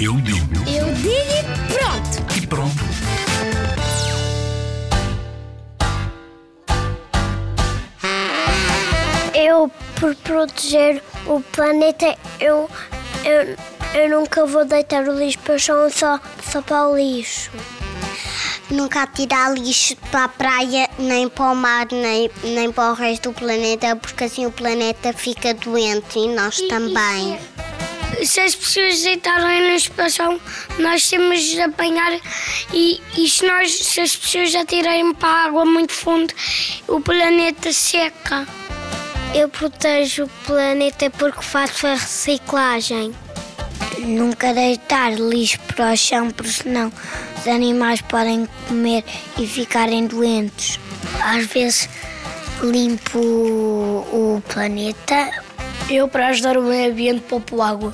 Eu digo Eu digo e pronto. e pronto. Eu, por proteger o planeta, eu, eu, eu nunca vou deitar o lixo para o chão só, só para o lixo. Nunca tirar lixo para a praia, nem para o mar, nem, nem para o resto do planeta, porque assim o planeta fica doente e nós também. Se as pessoas deitarem no espação, nós temos de apanhar e, e se, nós, se as pessoas atirarem para a água muito fundo, o planeta seca. Eu protejo o planeta porque faço a reciclagem. Nunca deitar lixo para o chão, porque senão os animais podem comer e ficarem doentes. Às vezes limpo o, planeta. Eu, para ajudar o meio ambiente, poupo água.